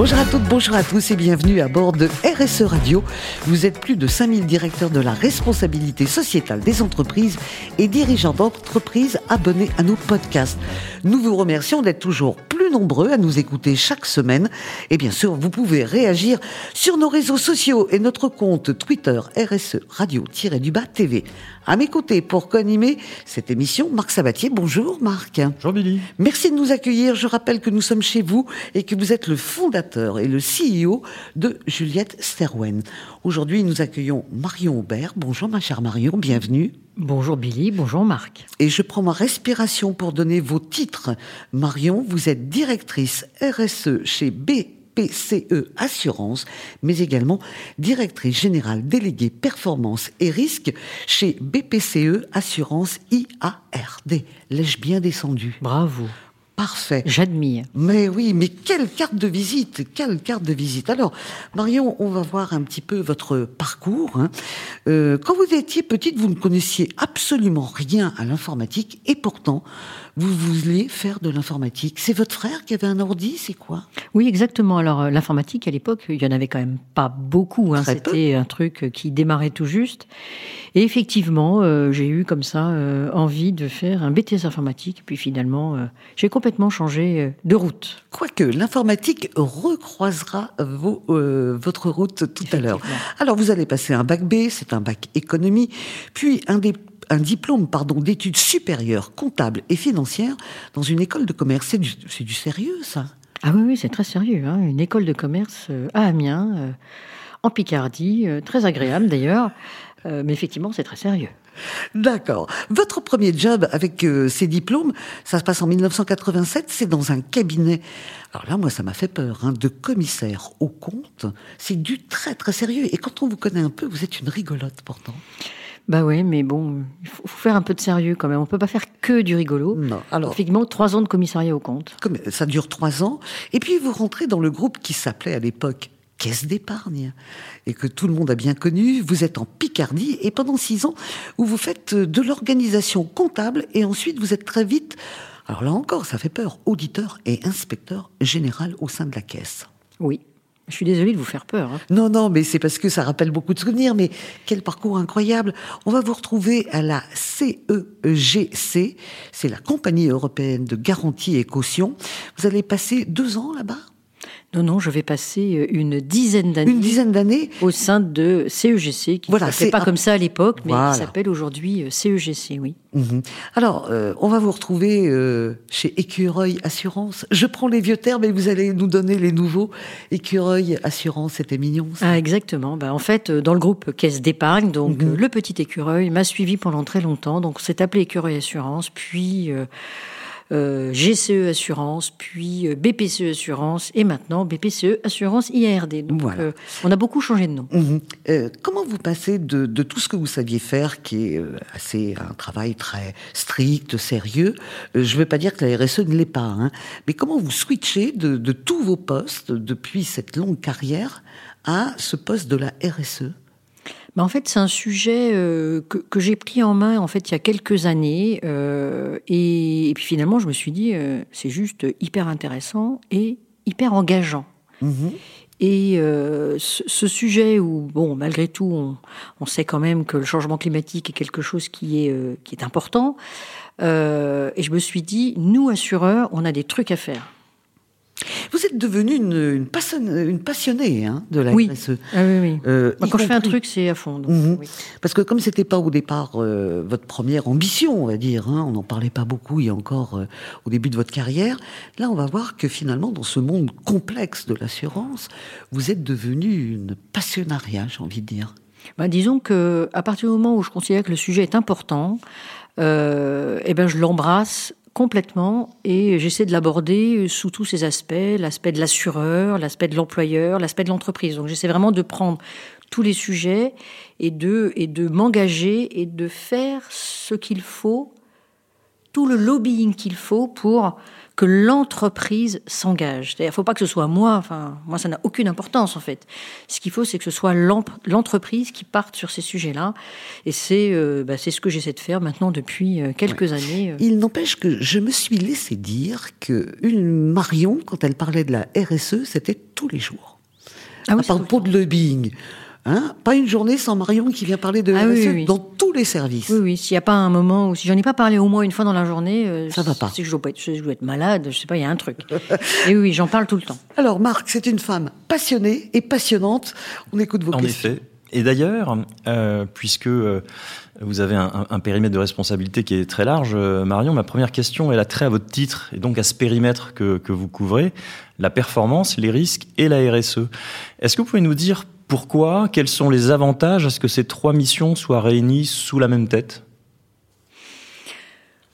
Bonjour à toutes, bonjour à tous et bienvenue à bord de RSE Radio. Vous êtes plus de 5000 directeurs de la responsabilité sociétale des entreprises et dirigeants d'entreprises abonnés à nos podcasts. Nous vous remercions d'être toujours plus nombreux à nous écouter chaque semaine. Et bien sûr, vous pouvez réagir sur nos réseaux sociaux et notre compte Twitter RSE Radio-du-Bas TV. À mes côtés pour co-animer cette émission, Marc Sabatier. Bonjour Marc. Bonjour Billy. Merci de nous accueillir. Je rappelle que nous sommes chez vous et que vous êtes le fondateur et le CEO de Juliette Sterwen. Aujourd'hui, nous accueillons Marion Aubert. Bonjour ma chère Marion, bienvenue. Bonjour Billy, bonjour Marc. Et je prends ma respiration pour donner vos titres. Marion, vous êtes directrice RSE chez BPCE Assurance, mais également directrice générale déléguée performance et risque chez BPCE Assurance IARD. L'ai-je bien descendu? Bravo. Parfait. J'admire. Mais oui, mais quelle carte de visite Quelle carte de visite Alors, Marion, on va voir un petit peu votre parcours. Hein. Euh, quand vous étiez petite, vous ne connaissiez absolument rien à l'informatique et pourtant, vous vouliez faire de l'informatique. C'est votre frère qui avait un ordi, c'est quoi? Oui, exactement. Alors, euh, l'informatique, à l'époque, il y en avait quand même pas beaucoup. Hein. C'était un truc qui démarrait tout juste. Et effectivement, euh, j'ai eu comme ça euh, envie de faire un BTS informatique. Puis finalement, euh, j'ai complètement changé euh, de route. Quoique l'informatique recroisera vos, euh, votre route tout à l'heure. Alors vous allez passer un bac B, c'est un bac économie, puis un, des, un diplôme pardon d'études supérieures comptables et financières dans une école de commerce. C'est du, sérieux ça? Ah oui, oui, c'est très sérieux. Hein. Une école de commerce euh, à Amiens, euh, en Picardie, euh, très agréable d'ailleurs. Mais effectivement, c'est très sérieux. D'accord. Votre premier job avec ces diplômes, ça se passe en 1987, c'est dans un cabinet. Alors là, moi, ça m'a fait peur, hein, de commissaire au compte. C'est du très très sérieux. Et quand on vous connaît un peu, vous êtes une rigolote pourtant. Bah oui, mais bon, il faut faire un peu de sérieux quand même. On peut pas faire que du rigolo. Non. Alors, Effectivement, trois ans de commissariat au compte. comme ça dure trois ans, et puis vous rentrez dans le groupe qui s'appelait à l'époque Caisse d'épargne, et que tout le monde a bien connu. Vous êtes en Picardie, et pendant six ans, où vous faites de l'organisation comptable, et ensuite vous êtes très vite, alors là encore, ça fait peur, auditeur et inspecteur général au sein de la caisse. Oui. Je suis désolée de vous faire peur. hein. Non, non, mais c'est parce que ça rappelle beaucoup de souvenirs, mais quel parcours incroyable. On va vous retrouver à la CEGC, c'est la Compagnie européenne de garantie et caution. Vous allez passer deux ans là-bas? Non, non, je vais passer euh, une dizaine d'années. Une dizaine d'années au sein de CEGC, qui Voilà, ne s'appelait pas un- comme ça à l'époque, mais Voilà. qui s'appelle aujourd'hui euh, CEGC, oui. Mhm. Alors, euh, on va vous retrouver euh, chez Écureuil Assurance. Je prends les vieux termes et vous allez nous donner les nouveaux. Écureuil Assurance, c'était mignon. ça. Ah, exactement. Ben, en fait, dans le groupe Caisse d'épargne, donc Mhm. le petit écureuil m'a suivi pendant très longtemps. Donc, c'est appelé Écureuil Assurance, puis euh, GCE Assurance, puis euh, BPCE Assurance, et maintenant BPCE Assurance IARD. Donc, Voilà. euh, on a beaucoup changé de nom. Mhm. Euh, comment vous passez de, de tout ce que vous saviez faire, qui est euh, assez un travail très strict, sérieux euh, Je ne veux pas dire que la RSE ne l'est pas, hein, mais comment vous switchez de, de tous vos postes depuis cette longue carrière à ce poste de la? RSE Ben, en fait, c'est un sujet euh, que, que j'ai pris en main en fait il y a quelques années, euh, et, et puis finalement, je me suis dit, euh, c'est juste hyper intéressant et hyper engageant. Mhm. Et euh, ce, ce sujet où, bon, malgré tout, on, on sait quand même que le changement climatique est quelque chose qui est, euh, qui est important. Euh, et je me suis dit, nous, assureurs, on a des trucs à faire. Vous êtes devenu une, une, passionne- une passionnée hein, de la Oui. RSE. Ah oui, oui. Euh, quand je fais un truc, c'est à fond. donc, Mhm. oui. Parce que comme c'était pas au départ euh, votre première ambition, on va dire, hein, on n'en parlait pas beaucoup il y a encore euh, au début de votre carrière, là on va voir que finalement dans ce monde complexe de l'assurance, vous êtes devenu une passionnariat, j'ai envie de dire. Ben, disons que à partir du moment où je considère que le sujet est important, euh, eh ben je l'embrasse complètement et j'essaie de l'aborder sous tous ses aspects, l'aspect de l'assureur, l'aspect de l'employeur, l'aspect de l'entreprise. Donc j'essaie vraiment de prendre tous les sujets et de et de m'engager et de faire ce qu'il faut tout le lobbying qu'il faut pour que l'entreprise s'engage. Il ne faut pas que ce soit moi, enfin, moi ça n'a aucune importance en fait. Ce qu'il faut, c'est que ce soit l'entreprise qui parte sur ces sujets-là. Et c'est euh, bah, ce que j'essaie de faire maintenant depuis euh, quelques années. Euh. Il n'empêche que je me suis laissé dire que une Marion, quand elle parlait de la RSE, c'était tous les jours. Ah oui, à part de lobbying. Hein? Pas une journée sans Marion qui vient parler de ah dans tous les services. Oui, oui. S'il n'y a pas un moment où, si j'en ai pas parlé au moins une fois dans la journée, euh, ça va pas. Que je dois, être, je dois être malade, je sais pas, il y a un truc. et oui, j'en parle tout le temps. Alors, Marc, c'est une femme passionnée et passionnante. On écoute vos en questions. En effet. Et d'ailleurs, euh, puisque euh, vous avez un, un, périmètre de responsabilité qui est très large, euh, Marion, ma première question, elle a trait à votre titre et donc à ce périmètre que, que vous couvrez, la performance, les risques et la RSE. Est-ce que vous pouvez nous dire pourquoi? Quels sont les avantages à ce que ces trois missions soient réunies sous la même tête?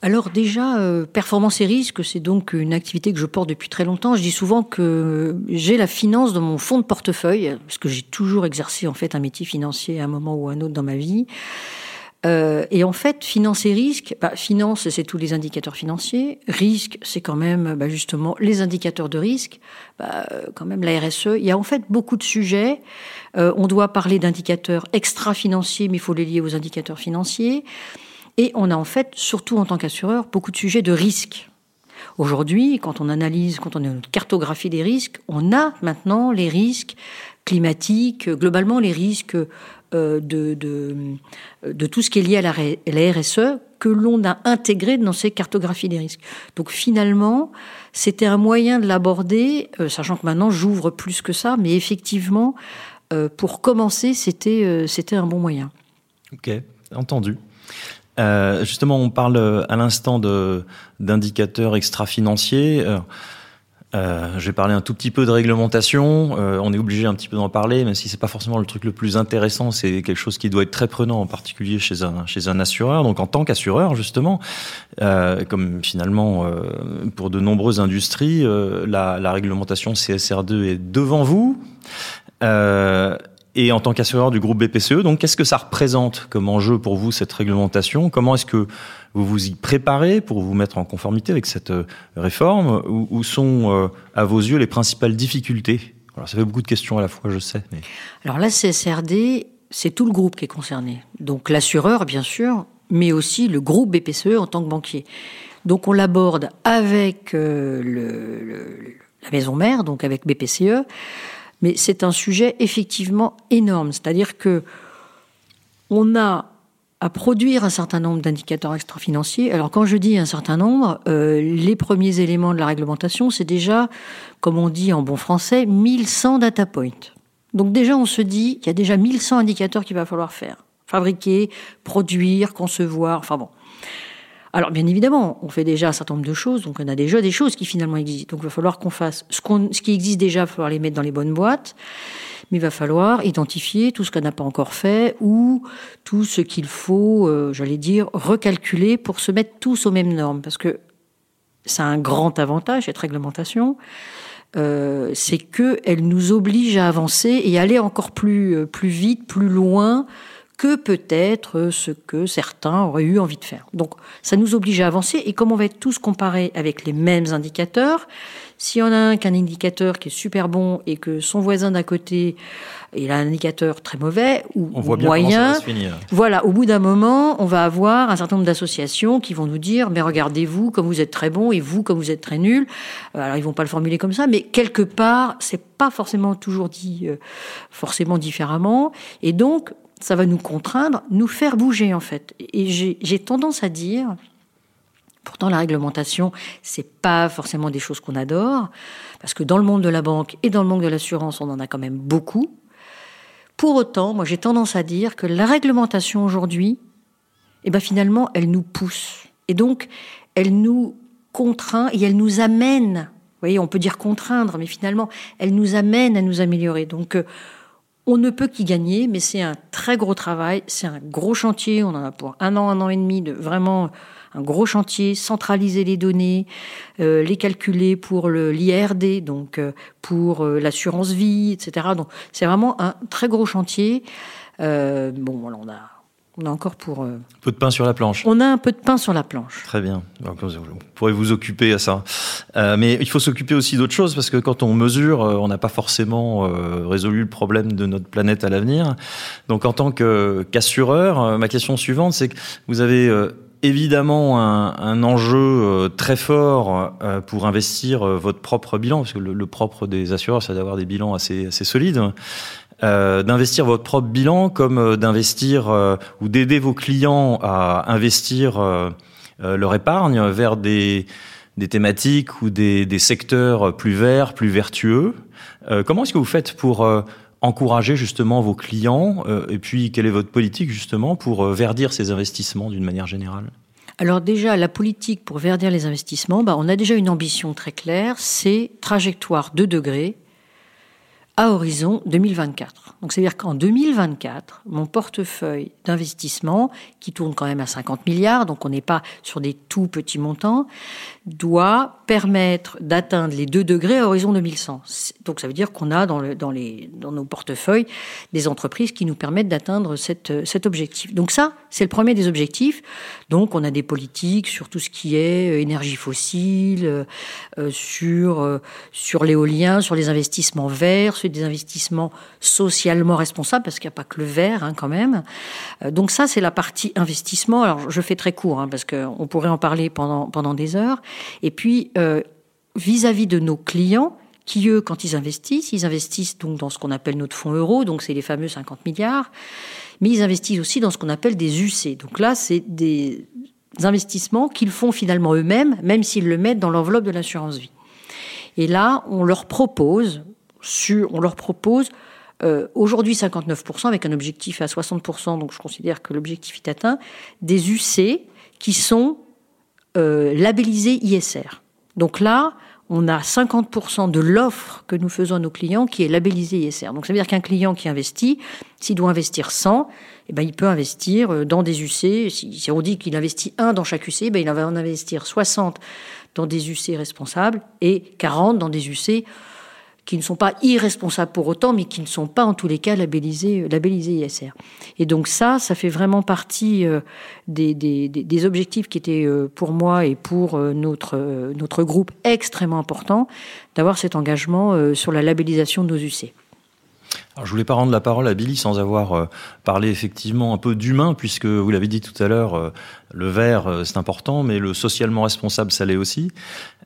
Alors déjà, euh, performance et risque, c'est donc une activité que je porte depuis très longtemps. Je dis souvent que j'ai la finance dans mon fonds de portefeuille, parce que j'ai toujours exercé en fait un métier financier à un moment ou à un autre dans ma vie. Euh, et en fait, finance et risque, bah, finance, c'est tous les indicateurs financiers. Risque, c'est quand même bah, justement les indicateurs de risque. Bah, quand même la RSE. Il y a en fait beaucoup de sujets. Euh, on doit parler d'indicateurs extra-financiers, mais il faut les lier aux indicateurs financiers. Et on a en fait, surtout en tant qu'assureur, beaucoup de sujets de risque. Aujourd'hui, quand on analyse, quand on a une cartographie des risques, on a maintenant les risques climatiques, globalement les risques euh, de, tout ce qui est lié à la, RSE que l'on a intégré dans ces cartographies des risques. Donc finalement, c'était un moyen de l'aborder, euh, sachant que maintenant j'ouvre plus que ça, mais effectivement, euh, pour commencer, c'était un bon moyen. Ok, entendu. Justement, on parle à l'instant d'indicateurs extra-financiers. Euh, je vais parler un tout petit peu de réglementation. Euh, on est obligé un petit peu d'en parler, même si c'est pas forcément le truc le plus intéressant. C'est quelque chose qui doit être très prenant, en particulier chez un chez un assureur. Donc en tant qu'assureur, justement, euh, comme finalement euh, pour de nombreuses industries, euh, la, la, réglementation CSR2 est devant vous. Et en tant qu'assureur du groupe BPCE, donc qu'est-ce que ça représente comme enjeu pour vous cette réglementation? Comment est-ce que vous vous y préparez pour vous mettre en conformité avec cette euh, réforme? Où, sont, euh, à vos yeux, les principales difficultés? Alors, ça fait beaucoup de questions à la fois, je sais. Mais... Alors la CSRD, c'est tout le groupe qui est concerné. Donc l'assureur, bien sûr, mais aussi le groupe BPCE en tant que banquier. Donc on l'aborde avec euh, la maison mère, donc avec BPCE, mais c'est un sujet effectivement énorme. C'est-à-dire que on a à produire un certain nombre d'indicateurs extra-financiers. Alors quand je dis un certain nombre, euh, les premiers éléments de la réglementation, c'est déjà, comme on dit en bon français, 1100 data points. Donc déjà, on se dit qu'il y a déjà 1100 indicateurs qu'il va falloir faire. Fabriquer, produire, concevoir, enfin bon. Alors bien évidemment, on fait déjà un certain nombre de choses, donc on a déjà des choses qui finalement existent. Donc il va falloir qu'on fasse ce, ce qui existe déjà, il va falloir les mettre dans les bonnes boîtes mais il va falloir identifier tout ce qu'on n'a pas encore fait ou tout ce qu'il faut, euh, j'allais dire, recalculer pour se mettre tous aux mêmes normes. Parce que c'est un grand avantage, cette réglementation, euh, c'est qu'elle nous oblige à avancer et aller encore plus, euh, plus vite, plus loin que peut-être ce que certains auraient eu envie de faire. Donc ça nous oblige à avancer et comme on va être tous comparés avec les mêmes indicateurs, si on a un qu'un indicateur qui est super bon et que son voisin d'à côté il a un indicateur très mauvais ou, on voit moyen, voilà, au bout d'un moment, on va avoir un certain nombre d'associations qui vont nous dire mais regardez-vous comme vous êtes très bon et vous comme vous êtes très nul. Euh, alors ils vont pas le formuler comme ça, mais quelque part c'est pas forcément toujours dit euh, forcément différemment et donc ça va nous contraindre, nous faire bouger en fait. Et j'ai tendance à dire, pourtant la réglementation, c'est pas forcément des choses qu'on adore, parce que dans le monde de la banque et dans le monde de l'assurance, on en a quand même beaucoup. Pour autant, moi j'ai tendance à dire que la réglementation aujourd'hui, eh ben finalement, elle nous pousse. Et donc, elle nous contraint et elle nous amène. Vous voyez, on peut dire contraindre, mais finalement, elle nous amène à nous améliorer. Donc, euh, on ne peut qu'y gagner, mais c'est un très gros travail, c'est un gros chantier. On en a pour un an, un an et demi de vraiment un gros chantier, centraliser les données, euh, les calculer pour l'IRD, donc euh, pour euh, l'assurance vie, etc. Donc c'est vraiment un très gros chantier. bon, voilà, on a On a encore pour. Un peu de pain sur la planche. On a un peu de pain sur la planche. Très bien. Donc, vous pourrez vous occuper à ça. Euh, mais il faut s'occuper aussi d'autres choses parce que quand on mesure, euh, on n'a pas forcément euh, résolu le problème de notre planète à l'avenir. Donc, en tant qu'assureur, ma question suivante, c'est que vous avez évidemment un, un, enjeu très fort pour investir votre propre bilan, parce que le, le propre des assureurs, c'est d'avoir des bilans assez, assez solides. Euh, d'investir votre propre bilan comme euh, d'investir euh, ou d'aider vos clients à investir leur épargne vers des, des thématiques ou des, des, secteurs plus verts, plus vertueux. comment est-ce que vous faites pour encourager justement vos clients et puis quelle est votre politique justement pour verdir ces investissements d'une manière générale? Alors déjà, la politique pour verdir les investissements, bah, on a déjà une ambition très claire, c'est trajectoire 2 degrés à horizon 2024. Donc c'est-à-dire qu'en 2024, mon portefeuille d'investissement, qui tourne quand même à 50 milliards, donc on n'est pas sur des tout petits montants, doit permettre d'atteindre les 2 degrés à horizon 2100. Donc ça veut dire qu'on a dans, le, dans, les, dans nos portefeuilles des entreprises qui nous permettent d'atteindre cet objectif. Donc ça, c'est le premier des objectifs. Donc on a des politiques sur tout ce qui est euh, énergie fossile, euh, euh, sur, sur l'éolien, sur les investissements verts, sur des investissements socialement responsables, parce qu'il n'y a pas que le vert hein, quand même. donc ça, c'est la partie investissement. Alors je fais très court, hein, parce qu'on pourrait en parler pendant, pendant des heures. Et puis, euh, vis-à-vis de nos clients, qui eux, quand ils investissent, ils investissent donc dans ce qu'on appelle notre fonds euro, donc c'est les fameux 50 milliards, mais ils investissent aussi dans ce qu'on appelle des UC. Donc là, c'est des investissements qu'ils font finalement eux-mêmes, même s'ils le mettent dans l'enveloppe de l'assurance vie. Et là, on leur propose, on leur propose euh, aujourd'hui 59% avec un objectif à 60%, donc je considère que l'objectif est atteint, des UC qui sont euh, labellisé ISR. Donc là, on a 50% de l'offre que nous faisons à nos clients qui est labellisée ISR. Donc ça veut dire qu'un client qui investit, s'il doit investir 100, eh ben, il peut investir euh, dans des UC. Si, on dit qu'il investit 1 dans chaque UC, ben, il va en investir 60 dans des UC responsables et 40 dans des UC qui ne sont pas irresponsables pour autant, mais qui ne sont pas en tous les cas labellisés, labellisés ISR. Et donc ça, ça fait vraiment partie euh, des, des, des objectifs qui étaient euh, pour moi et pour euh, notre, notre groupe extrêmement important d'avoir cet engagement sur la labellisation de nos UC. Alors, je voulais pas rendre la parole à Billy sans avoir euh, parlé effectivement un peu d'humain, puisque vous l'avez dit tout à l'heure, euh, le vert euh, c'est important, mais le socialement responsable ça l'est aussi.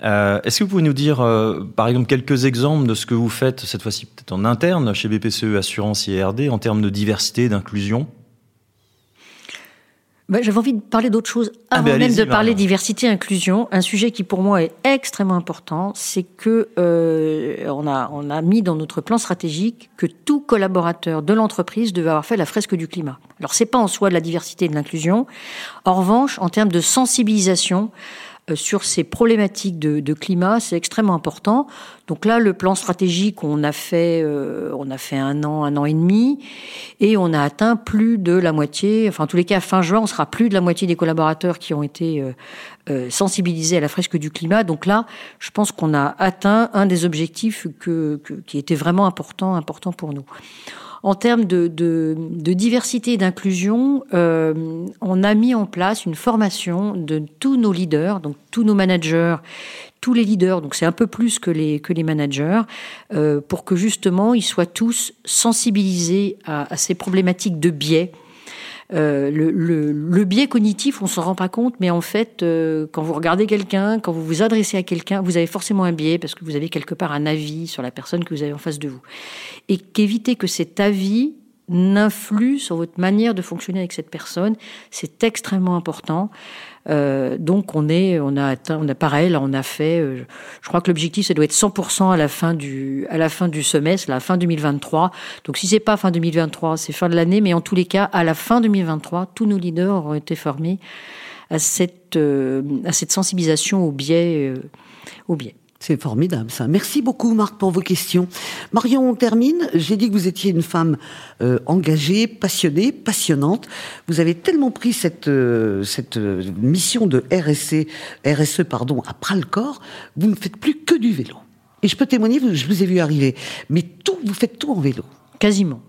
Est-ce que vous pouvez nous dire, par exemple, quelques exemples de ce que vous faites cette fois-ci peut-être en interne chez BPCE Assurance IRD en termes de diversité d'inclusion? Bah, j'avais envie de parler d'autre chose ah, avant même de parler diversité et inclusion. Un sujet qui pour moi est extrêmement important, c'est que euh, on a on a mis dans notre plan stratégique que tout collaborateur de l'entreprise devait avoir fait la fresque du climat. Alors c'est pas en soi de la diversité et de l'inclusion. En revanche, en termes de sensibilisation, sur ces problématiques de, climat, c'est extrêmement important. Donc là, le plan stratégique, on a fait, euh, on a fait un an, un an et demi, et on a atteint plus de la moitié. Enfin, en tous les cas, fin juin, on sera plus de la moitié des collaborateurs qui ont été euh, euh sensibilisés à la fresque du climat. Donc là, je pense qu'on a atteint un des objectifs qui était vraiment important, important pour nous. En termes de, diversité et d'inclusion, euh, on a mis en place une formation de tous nos leaders, donc tous nos managers, tous les leaders, donc c'est un peu plus que les, managers, euh, pour que justement ils soient tous sensibilisés à, ces problématiques de biais le, le, le, biais cognitif, on s'en rend pas compte, mais en fait, euh, quand vous regardez quelqu'un, quand vous vous adressez à quelqu'un, vous avez forcément un biais parce que vous avez quelque part un avis sur la personne que vous avez en face de vous. Et qu'éviter que cet avis n'influe sur votre manière de fonctionner avec cette personne, c'est extrêmement important. Euh, donc on est, on a atteint, on a pareil, on a fait, euh, je crois que l'objectif ça doit être 100% à la fin du, à la fin du semestre, la fin 2023. Donc si c'est pas fin 2023, c'est fin de l'année, mais en tous les cas, à la fin 2023, tous nos leaders auront été formés à cette, euh, à cette sensibilisation au biais, au biais. C'est formidable ça. Merci beaucoup Marc pour vos questions. Marion, on termine. J'ai dit que vous étiez une femme euh, engagée, passionnée, passionnante. Vous avez tellement pris cette, euh, cette euh, mission de RSE, RSE pardon, à bras le corps, vous ne faites plus que du vélo. Et je peux témoigner, je vous ai vu arriver, mais tout, vous faites tout en vélo. Quasiment.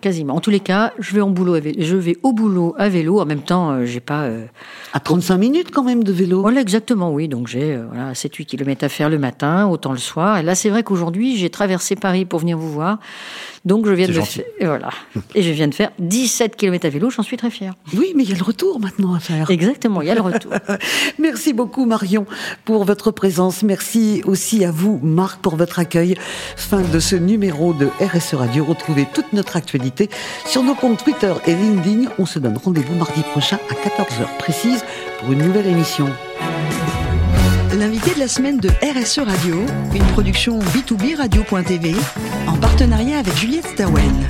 Quasiment. En tous les cas, je vais, en boulot je vais au boulot à vélo. En même temps, euh, j'ai pas. Euh, à 35 minutes quand même de vélo Voilà, exactement, oui. Donc j'ai euh, voilà, 7-8 km à faire le matin, autant le soir. Et là, c'est vrai qu'aujourd'hui, j'ai traversé Paris pour venir vous voir. Donc je viens de faire, et voilà. et je viens de faire 17 km à vélo, j'en suis très fière. Oui, mais il y a le retour maintenant à faire. Exactement, il y a le retour. Merci beaucoup Marion pour votre présence. Merci aussi à vous Marc pour votre accueil. Fin de ce numéro de RSE Radio. Retrouvez toute notre sur nos comptes Twitter et LinkedIn. On se donne rendez-vous mardi prochain à 14h précise pour une nouvelle émission. L'invité de la semaine de RSE Radio, une production B2B Radio.tv en partenariat avec Juliette Stawen.